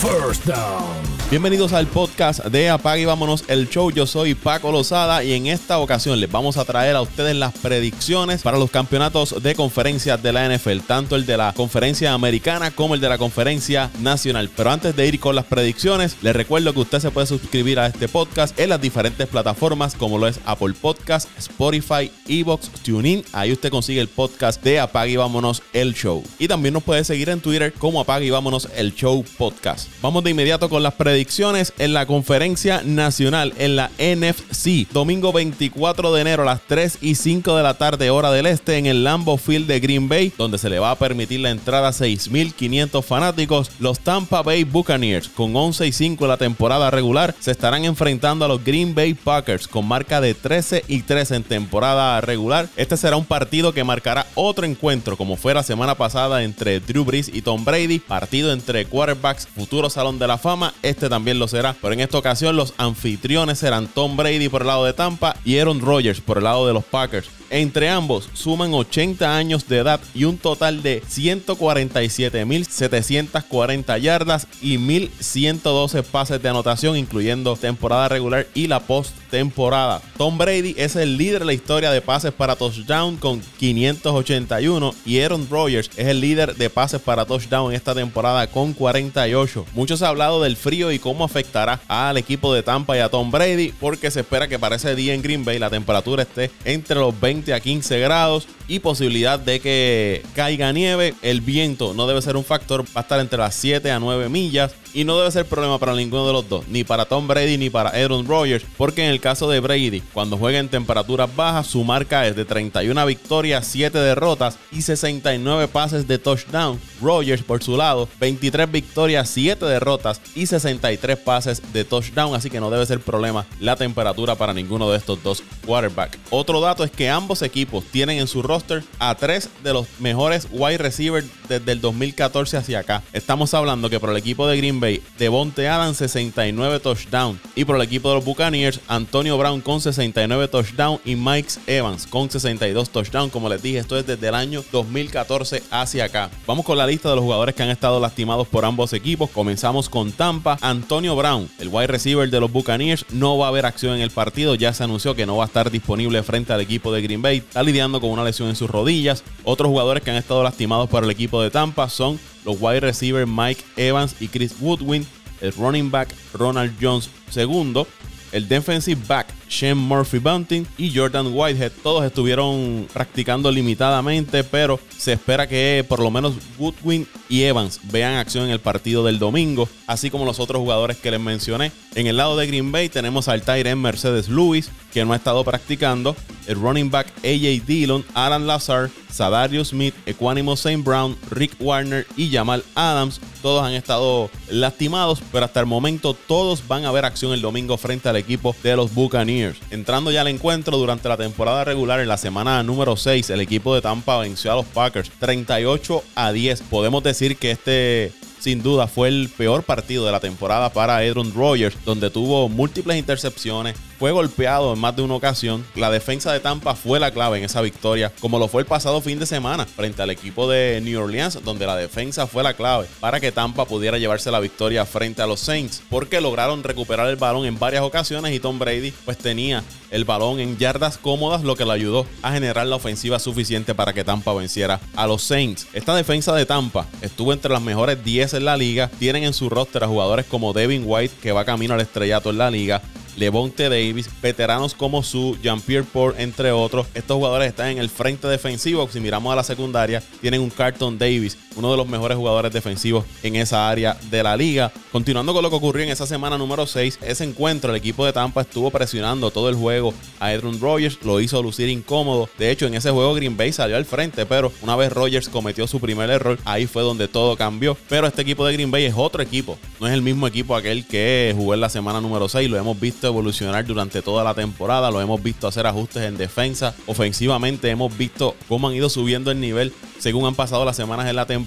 First Down. Bienvenidos al podcast de Apague y Vámonos el Show. Yo soy Paco Lozada y en esta ocasión les vamos a traer a ustedes las predicciones para los campeonatos de conferencias de la NFL, tanto el de la conferencia americana como el de la conferencia nacional. Pero antes de ir con las predicciones, les recuerdo que usted se puede suscribir a este podcast en las diferentes plataformas como lo es Apple Podcast, Spotify, Evox, TuneIn. Ahí usted consigue el podcast de Apague y Vámonos el Show. Y también nos puede seguir en Twitter como Apague y Vámonos el Show Podcast. Vamos de inmediato con las predicciones en la conferencia nacional en la NFC. Domingo 24 de enero a las 3 y 5 de la tarde, hora del este, en el Lambo Field de Green Bay, donde se le va a permitir la entrada a 6.500 fanáticos. Los Tampa Bay Buccaneers, con 11 y 5 en la temporada regular, se estarán enfrentando a los Green Bay Packers, con marca de 13 y 3 en temporada regular. Este será un partido que marcará otro encuentro, como fue la semana pasada entre Drew Brees y Tom Brady, partido entre quarterbacks, Salón de la Fama. Este también lo será. Pero en esta ocasión los anfitriones serán Tom Brady por el lado de Tampa y Aaron Rodgers por el lado de los Packers. Entre ambos suman 80 años de edad y un total de 147.740 yardas y 1.112 pases de anotación, incluyendo temporada regular y la postemporada. Tom Brady es el líder de la historia de pases para touchdown con 581 y Aaron Rodgers es el líder de pases para touchdown esta temporada con 48. Muchos han hablado del frío y cómo afectará al equipo de Tampa y a Tom Brady, porque se espera que para ese día en Green Bay la temperatura esté entre los 20 a 15 grados y posibilidad de que caiga nieve. El viento no debe ser un factor, va a estar entre las 7 a 9 millas y no debe ser problema para ninguno de los dos, ni para Tom Brady ni para Aaron Rodgers, porque en el caso de Brady, cuando juega en temperaturas bajas, su marca es de 31 victorias, 7 derrotas y 69 pases de touchdown. Rodgers, por su lado, 23 victorias, 7 derrotas y 63 pases de touchdown, así que no debe ser problema la temperatura para ninguno de estos dos quarterbacks. Otro dato es que ambos equipos tienen en su roster a tres de los mejores wide receivers desde el 2014 hacia acá. Estamos hablando que por el equipo de Green Bay, Devonte Adams 69 touchdowns y por el equipo de los Buccaneers, Antonio Brown con 69 touchdowns y Mike Evans con 62 touchdowns. Como les dije, esto es desde el año 2014 hacia acá. Vamos con la lista de los jugadores que han estado lastimados por ambos equipos. Comenzamos con Tampa. Antonio Brown, el wide receiver de los Buccaneers, no va a haber acción en el partido. Ya se anunció que no va a estar disponible frente al equipo de Green Bay. Está lidiando con una lesión en sus rodillas. Otros jugadores que han estado lastimados por el equipo de Tampa son los wide receivers Mike Evans y Chris Woodwin, el running back Ronald Jones II, el defensive back Shane Murphy Bunting y Jordan Whitehead. Todos estuvieron practicando limitadamente, pero se espera que por lo menos Woodwin y Evans vean acción en el partido del domingo, así como los otros jugadores que les mencioné. En el lado de Green Bay tenemos al Tyrant Mercedes Lewis, que no ha estado practicando, el running back AJ Dillon, Alan Lazar, Sadario Smith, Equanimo St. Brown, Rick Warner y Jamal Adams. Todos han estado lastimados, pero hasta el momento todos van a ver acción el domingo frente al equipo de los Buccaneers. Entrando ya al encuentro durante la temporada regular en la semana número 6, el equipo de Tampa venció a los Packers 38 a 10. Podemos decir que este sin duda fue el peor partido de la temporada para Aaron Rodgers, donde tuvo múltiples intercepciones, fue golpeado en más de una ocasión. La defensa de Tampa fue la clave en esa victoria, como lo fue el pasado fin de semana frente al equipo de New Orleans, donde la defensa fue la clave para que Tampa pudiera llevarse la victoria frente a los Saints, porque lograron recuperar el balón en varias ocasiones y Tom Brady pues tenía el balón en yardas cómodas, lo que le ayudó a generar la ofensiva suficiente para que Tampa venciera a los Saints. Esta defensa de Tampa estuvo entre las mejores 10 en la liga. Tienen en su roster a jugadores como Devin White, que va camino al estrellato en la liga. Levonte Davis, veteranos como su Jean-Pierre Port, entre otros. Estos jugadores están en el frente defensivo. Si miramos a la secundaria, tienen un Carton Davis, uno de los mejores jugadores defensivos en esa área de la liga. Continuando con lo que ocurrió en esa semana número 6, ese encuentro, el equipo de Tampa estuvo presionando todo el juego a Aaron Rodgers, lo hizo lucir incómodo. De hecho, en ese juego Green Bay salió al frente, pero una vez Rodgers cometió su primer error, ahí fue donde todo cambió. Pero este equipo de Green Bay es otro equipo, no es el mismo equipo aquel que jugó en la semana número 6, lo hemos visto evolucionar durante toda la temporada, lo hemos visto hacer ajustes en defensa, ofensivamente hemos visto cómo han ido subiendo el nivel según han pasado las semanas en la temporada.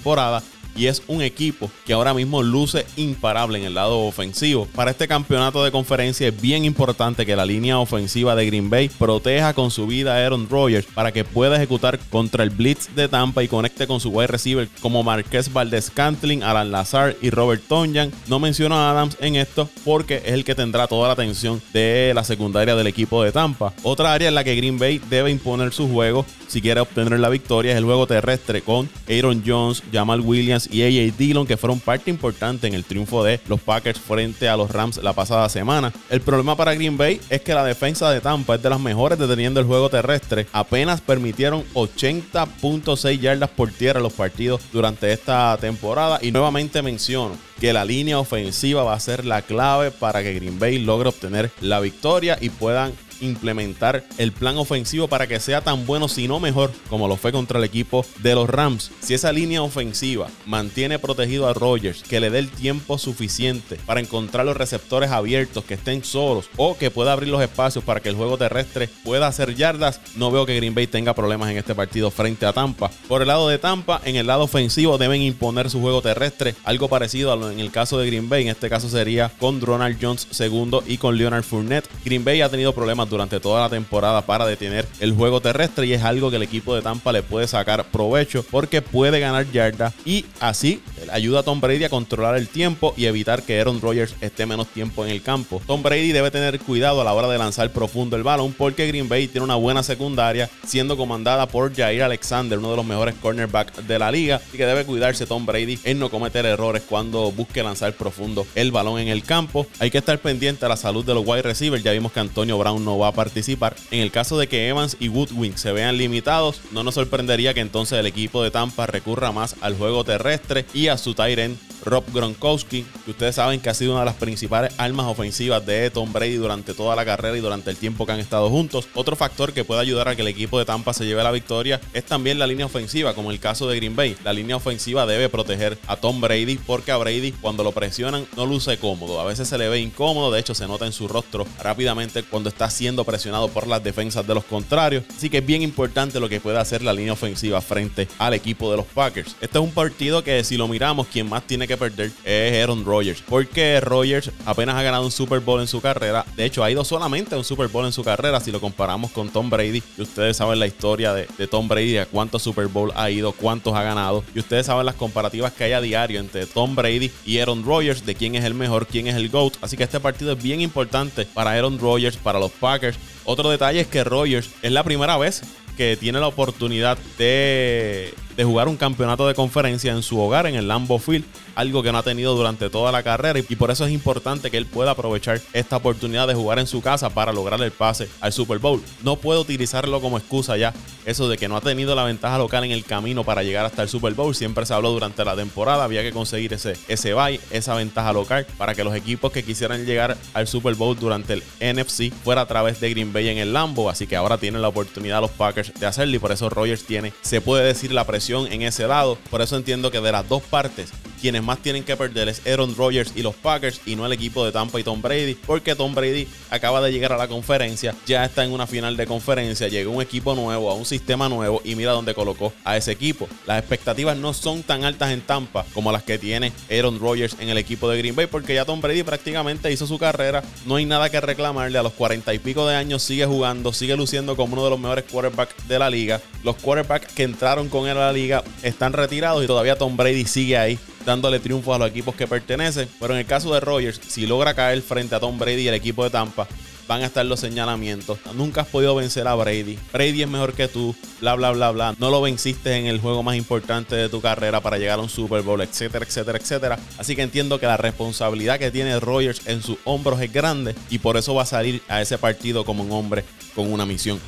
Y es un equipo que ahora mismo luce imparable en el lado ofensivo. Para este campeonato de conferencia es bien importante que la línea ofensiva de Green Bay proteja con su vida a Aaron Rodgers para que pueda ejecutar contra el blitz de Tampa y conecte con su wide receiver como Marqués Valdez Cantling, Alan Lazar y Robert Tonyan. No menciono a Adams en esto porque es el que tendrá toda la atención de la secundaria del equipo de Tampa. Otra área en la que Green Bay debe imponer su juego si quiere obtener la victoria es el juego terrestre con Aaron Jones, Jamal Williams y AJ Dillon que fueron parte importante en el triunfo de los Packers frente a los Rams la pasada semana. El problema para Green Bay es que la defensa de Tampa es de las mejores deteniendo el juego terrestre. Apenas permitieron 80.6 yardas por tierra los partidos durante esta temporada y nuevamente menciono que la línea ofensiva va a ser la clave para que Green Bay logre obtener la victoria y puedan implementar el plan ofensivo para que sea tan bueno, si no mejor, como lo fue contra el equipo de los Rams. Si esa línea ofensiva mantiene protegido a Rogers, que le dé el tiempo suficiente para encontrar los receptores abiertos, que estén solos o que pueda abrir los espacios para que el juego terrestre pueda hacer yardas, no veo que Green Bay tenga problemas en este partido frente a Tampa. Por el lado de Tampa, en el lado ofensivo deben imponer su juego terrestre, algo parecido a lo en el caso de Green Bay, en este caso sería con Ronald Jones segundo y con Leonard Fournette. Green Bay ha tenido problemas durante toda la temporada para detener el juego terrestre y es algo que el equipo de Tampa le puede sacar provecho porque puede ganar yarda y así ayuda a Tom Brady a controlar el tiempo y evitar que Aaron Rodgers esté menos tiempo en el campo. Tom Brady debe tener cuidado a la hora de lanzar profundo el balón porque Green Bay tiene una buena secundaria siendo comandada por Jair Alexander, uno de los mejores cornerbacks de la liga y que debe cuidarse Tom Brady en no cometer errores cuando busque lanzar profundo el balón en el campo. Hay que estar pendiente a la salud de los wide receivers. Ya vimos que Antonio Brown no va a participar. En el caso de que Evans y Woodwing se vean limitados, no nos sorprendería que entonces el equipo de Tampa recurra más al juego terrestre y a su tight Rob Gronkowski, que ustedes saben que ha sido una de las principales armas ofensivas de Tom Brady durante toda la carrera y durante el tiempo que han estado juntos. Otro factor que puede ayudar a que el equipo de Tampa se lleve la victoria es también la línea ofensiva, como el caso de Green Bay. La línea ofensiva debe proteger a Tom Brady porque a Brady cuando lo presionan no luce cómodo. A veces se le ve incómodo, de hecho se nota en su rostro rápidamente cuando está siendo presionado por las defensas de los contrarios. Así que es bien importante lo que puede hacer la línea ofensiva frente al equipo de los Packers. Este es un partido que si lo miramos, quien más tiene que perder es Aaron Rodgers. Porque Rodgers apenas ha ganado un Super Bowl en su carrera. De hecho, ha ido solamente a un Super Bowl en su carrera. Si lo comparamos con Tom Brady, y ustedes saben la historia de, de Tom Brady, a cuántos Super Bowl ha ido, cuántos ha ganado. Y ustedes saben las comparativas que hay a diario entre Tom Brady y Aaron Rodgers, de quién es el mejor, quién es el GOAT. Así que este partido es bien importante para Aaron Rodgers, para los Packers. Otro detalle es que Rodgers es la primera vez que tiene la oportunidad de, de, jugar un campeonato de conferencia en su hogar, en el Lambeau Field, algo que no ha tenido durante toda la carrera y, por eso es importante que él pueda aprovechar esta oportunidad de jugar en su casa para lograr el pase al Super Bowl. No puede utilizarlo como excusa ya, eso de que no ha tenido la ventaja local en el camino para llegar hasta el Super Bowl. Siempre se habló durante la temporada, había que conseguir ese, ese bye, esa ventaja local para que los equipos que quisieran llegar al Super Bowl durante el NFC fuera a través de Green Bay en el Lambo, así que ahora tienen la oportunidad los Packers de hacerlo y por eso Rogers tiene, se puede decir, la presión en ese lado. Por eso entiendo que de las dos partes, quienes más tienen que perder es Aaron Rodgers y los Packers y no el equipo de Tampa y Tom Brady, porque Tom Brady acaba de llegar a la conferencia, ya está en una final de conferencia, llegó un equipo nuevo, a un sistema nuevo y mira dónde colocó a ese equipo. Las expectativas no son tan altas en Tampa como las que tiene Aaron Rodgers en el equipo de Green Bay, porque ya Tom Brady prácticamente hizo su carrera, no hay nada que reclamarle, a los cuarenta y pico de años sigue jugando, sigue luciendo como uno de los mejores quarterbacks de la liga. Los quarterbacks que entraron con él a la liga están retirados y todavía Tom Brady sigue ahí dándole triunfo a los equipos que pertenecen. Pero en el caso de Rogers, si logra caer frente a Tom Brady y el equipo de Tampa, van a estar los señalamientos. Nunca has podido vencer a Brady. Brady es mejor que tú, bla, bla, bla, bla. No lo venciste en el juego más importante de tu carrera para llegar a un Super Bowl, etcétera, etcétera, etcétera. Así que entiendo que la responsabilidad que tiene Rogers en sus hombros es grande y por eso va a salir a ese partido como un hombre con una misión.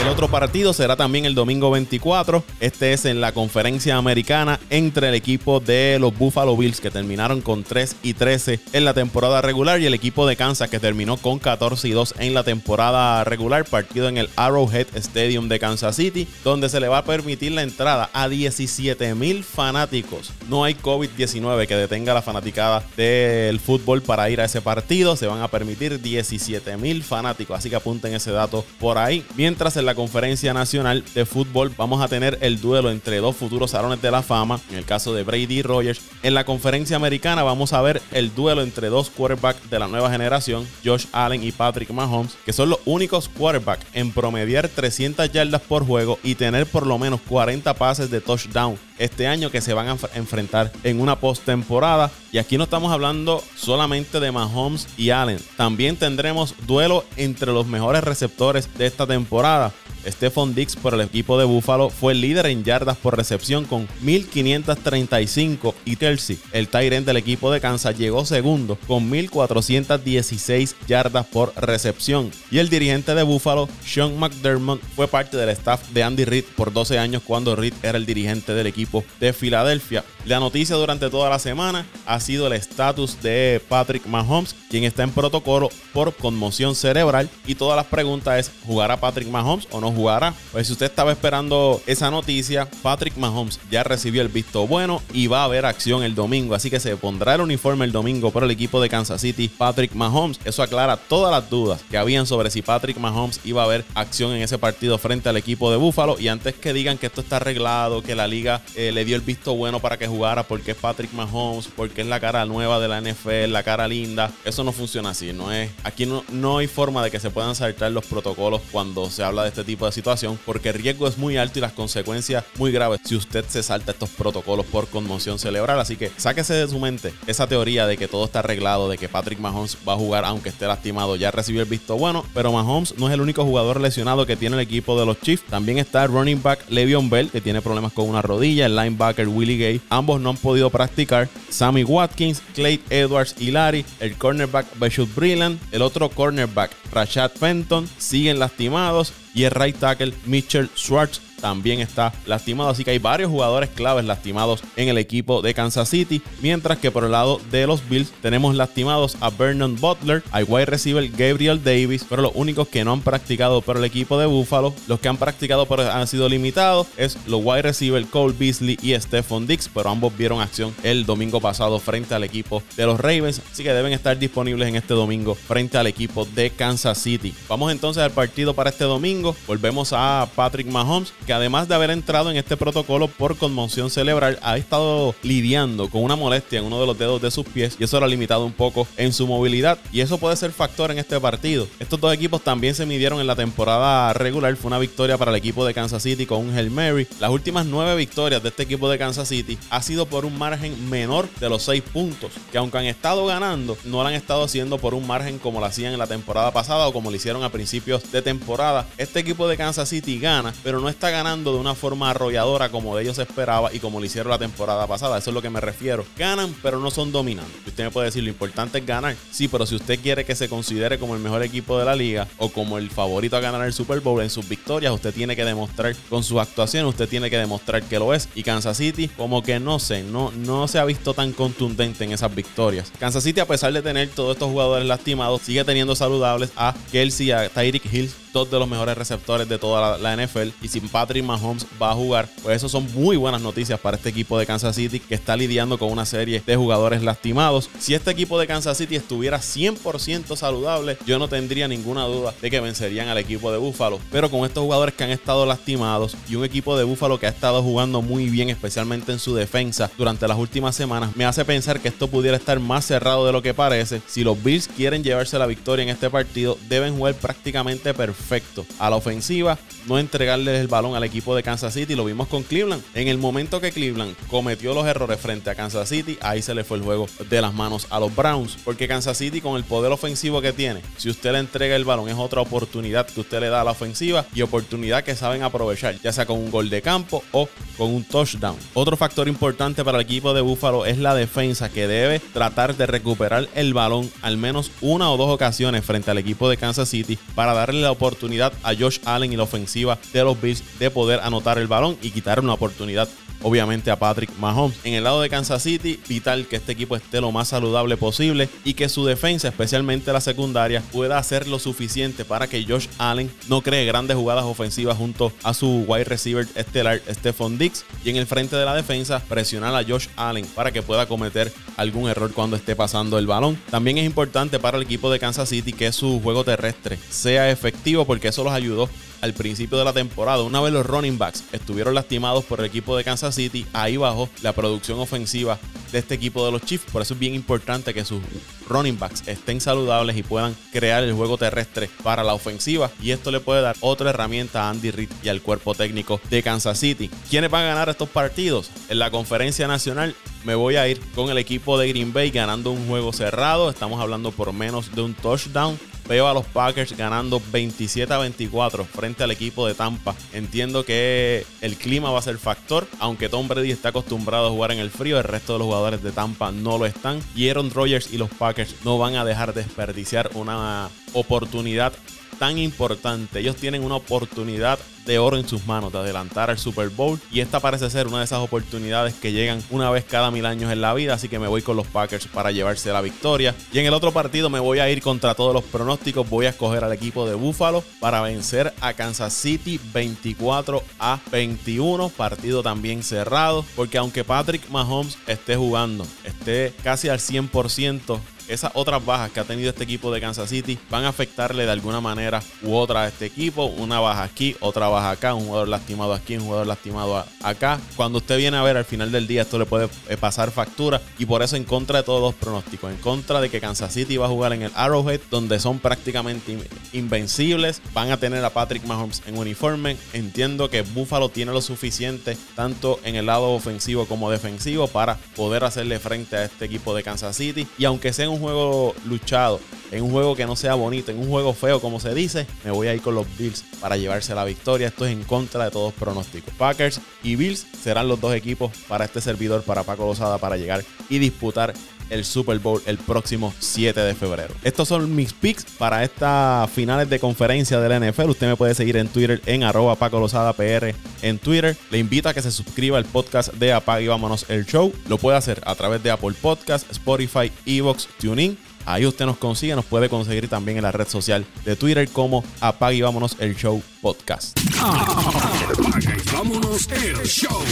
El otro partido será también el domingo 24. Este es en la conferencia americana entre el equipo de los Buffalo Bills que terminaron con 3 y 13 en la temporada regular y el equipo de Kansas que terminó con 14 y 12 en la temporada regular, partido en el Arrowhead Stadium de Kansas City, donde se le va a permitir la entrada a 17 mil fanáticos. No hay COVID-19 que detenga la fanaticada del fútbol para ir a ese partido. Se van a permitir 17 mil fanáticos, así que apunten ese dato por ahí. Mientras en la conferencia nacional de fútbol vamos a tener el duelo entre dos futuros salones de la fama, en el caso de Brady Rogers. En la conferencia americana vamos a ver el duelo entre dos quarterbacks de la nueva generación, Josh Allen y Patrick Mahomes, que son los únicos quarterbacks en promediar 300 yardas por juego y tener por lo menos 40 pases de touchdown este año que se van a enfrentar en una postemporada. Y aquí no estamos hablando solamente de Mahomes y Allen. También tendremos duelo entre los mejores receptores de esta temporada. Stephon Dix por el equipo de Buffalo fue el líder en yardas por recepción con 1535 y Kelsey, el Tyrant del equipo de Kansas, llegó segundo con 1416 yardas por recepción. Y el dirigente de Buffalo, Sean McDermott, fue parte del staff de Andy Reid por 12 años cuando Reid era el dirigente del equipo de Filadelfia. La noticia durante toda la semana ha sido el estatus de Patrick Mahomes, quien está en protocolo por conmoción cerebral. Y todas las preguntas es, ¿jugará Patrick Mahomes o no jugará. Pues si usted estaba esperando esa noticia, Patrick Mahomes ya recibió el visto bueno y va a haber acción el domingo. Así que se pondrá el uniforme el domingo por el equipo de Kansas City, Patrick Mahomes. Eso aclara todas las dudas que habían sobre si Patrick Mahomes iba a haber acción en ese partido frente al equipo de Buffalo. Y antes que digan que esto está arreglado, que la liga eh, le dio el visto bueno para que jugara porque es Patrick Mahomes, porque es la cara nueva de la NFL, la cara linda, eso no funciona así. No es, aquí no, no hay forma de que se puedan saltar los protocolos cuando se habla de este tipo de situación porque el riesgo es muy alto y las consecuencias muy graves si usted se salta estos protocolos por conmoción cerebral. Así que sáquese de su mente esa teoría de que todo está arreglado, de que Patrick Mahomes va a jugar aunque esté lastimado. Ya recibió el visto bueno, pero Mahomes no es el único jugador lesionado que tiene el equipo de los Chiefs. También está running back Le'Veon Bell, que tiene problemas con una rodilla, el linebacker Willie Gay. Ambos no han podido practicar. Sammy Watkins, Clay Edwards y Larry, el cornerback Bashut Brilland, el otro cornerback Rashad Fenton siguen lastimados y el right tackle Mitchell Schwartz también está lastimado. Así que hay varios jugadores claves lastimados en el equipo de Kansas City. Mientras que por el lado de los Bills tenemos lastimados a Vernon Butler, al wide receiver Gabriel Davis, pero los únicos que no han practicado por el equipo de Buffalo, los que han practicado pero han sido limitados, es los wide receiver Cole Beasley y Stephon Dix, pero ambos vieron acción el domingo pasado frente al equipo de los Ravens, así que deben estar disponibles en este domingo frente al equipo de Kansas City. Vamos entonces al partido para este domingo. Volvemos a Patrick Mahomes, que además de haber entrado en este protocolo por conmoción cerebral, ha estado lidiando con una molestia en uno de los dedos de sus pies y eso lo ha limitado un poco en su movilidad y eso puede ser factor en este partido. Estos dos equipos también se midieron en la temporada regular, fue una victoria para el equipo de Kansas City con un Hail Mary. Las últimas nueve victorias de este equipo de Kansas City ha sido por un margen menor de los seis puntos, que aunque han estado ganando, no lo han estado haciendo por un margen como lo hacían en la temporada pasada o como lo hicieron a principios de temporada. Este equipo de Kansas City gana, pero no está ganando de una forma arrolladora como de ellos esperaba y como lo hicieron la temporada pasada. Eso es lo que me refiero. Ganan, pero no son dominantes. Usted me puede decir, lo importante es ganar. Sí, pero si usted quiere que se considere como el mejor equipo de la liga o como el favorito a ganar el Super Bowl en sus victorias, usted tiene que demostrar con sus actuaciones, usted tiene que demostrar que lo es. Y Kansas City, como que no sé, no, no se ha visto tan contundente en esas victorias. Kansas City, a pesar de tener todos estos jugadores lastimados, sigue teniendo saludables a Kelsey, a Tyreek Hill, dos de los mejores receptores de toda la, NFL. Y si Patrick Mahomes va a jugar, pues eso son muy buenas noticias para este equipo de Kansas City que está lidiando con una serie de jugadores lastimados. Si este equipo de Kansas City estuviera 100% saludable, yo no tendría ninguna duda de que vencerían al equipo de Buffalo. Pero con estos jugadores que han estado lastimados y un equipo de Buffalo que ha estado jugando muy bien, especialmente en su defensa durante las últimas semanas, me hace pensar que esto pudiera estar más cerrado de lo que parece. Si los Bills quieren llevarse la victoria en este partido, deben jugar prácticamente perfecto perfecto a la ofensiva, no entregarle el balón al equipo de Kansas City. Lo vimos con Cleveland. En el momento que Cleveland cometió los errores frente a Kansas City, ahí se le fue el juego de las manos a los Browns. Porque Kansas City, con el poder ofensivo que tiene, si usted le entrega el balón, es otra oportunidad que usted le da a la ofensiva y oportunidad que saben aprovechar, ya sea con un gol de campo o con un touchdown. Otro factor importante para el equipo de Buffalo es la defensa que debe tratar de recuperar el balón al menos una o dos ocasiones frente al equipo de Kansas City para darle la oportunidad oportunidad a Josh Allen y la ofensiva de los Bills de poder anotar el balón y quitar una oportunidad obviamente a Patrick Mahomes. En el lado de Kansas City, vital que este equipo esté lo más saludable posible y que su defensa, especialmente la secundaria, pueda hacer lo suficiente para que Josh Allen no cree grandes jugadas ofensivas junto a su wide receiver estelar Stephon Dix y en el frente de la defensa presionar a Josh Allen para que pueda cometer algún error cuando esté pasando el balón. También es importante para el equipo de Kansas City que su juego terrestre sea efectivo porque eso los ayudó al principio de la temporada. Una vez los running backs estuvieron lastimados por el equipo de Kansas City, ahí bajó la producción ofensiva de este equipo de los Chiefs. Por eso es bien importante que sus running backs estén saludables y puedan crear el juego terrestre para la ofensiva. Y esto le puede dar otra herramienta a Andy Reid y al cuerpo técnico de Kansas City. ¿Quiénes van a ganar estos partidos? En la conferencia nacional me voy a ir con el equipo de Green Bay ganando un juego cerrado. Estamos hablando por menos de un touchdown. Veo a los Packers ganando 27 a 24 frente al equipo de Tampa. Entiendo que el clima va a ser factor. Aunque Tom Brady está acostumbrado a jugar en el frío, el resto de los jugadores de Tampa no lo están. Y Aaron Rodgers y los Packers no van a dejar de desperdiciar una oportunidad tan importante. Ellos tienen una oportunidad de oro en sus manos de adelantar al Super Bowl y esta parece ser una de esas oportunidades que llegan una vez cada mil años en la vida, así que me voy con los Packers para llevarse la victoria. Y en el otro partido me voy a ir contra todos los pronósticos, voy a escoger al equipo de Buffalo para vencer a Kansas City 24 a 21, partido también cerrado, porque aunque Patrick Mahomes esté jugando, esté casi al 100%, esas otras bajas que ha tenido este equipo de Kansas City van a afectarle de alguna manera u otra a este equipo. Una baja aquí, otra baja acá, un jugador lastimado aquí, un jugador lastimado acá. Cuando usted viene a ver al final del día, esto le puede eh, pasar factura y por eso en contra de todos los pronósticos, en contra de que Kansas City va a jugar en el Arrowhead, donde son prácticamente invencibles, van a tener a Patrick Mahomes en uniforme. Entiendo que Buffalo tiene lo suficiente, tanto en el lado ofensivo como defensivo, para poder hacerle frente a este equipo de Kansas City. Y aunque sea un juego luchado, en un juego que no sea bonito, en un juego feo como se dice, me voy a ir con los Bills para llevarse la victoria. Esto es en contra de todos pronósticos. Packers y Bills serán los dos equipos para este servidor, para Paco Lozada, para llegar y disputar el Super Bowl el próximo 7 de febrero. Estos son mis picks para estas finales de conferencia de la NFL. Usted me puede seguir en Twitter en arroba Paco Lozada PR en Twitter. Le invito a que se suscriba al podcast de Apague y Vámonos el Show. Lo puede hacer a través de Apple Podcast, Spotify, Evox, TuneIn. Ahí usted nos consigue, nos puede conseguir también en la red social de Twitter como Apague y Vámonos el Show Podcast. Apague y Vámonos el Show.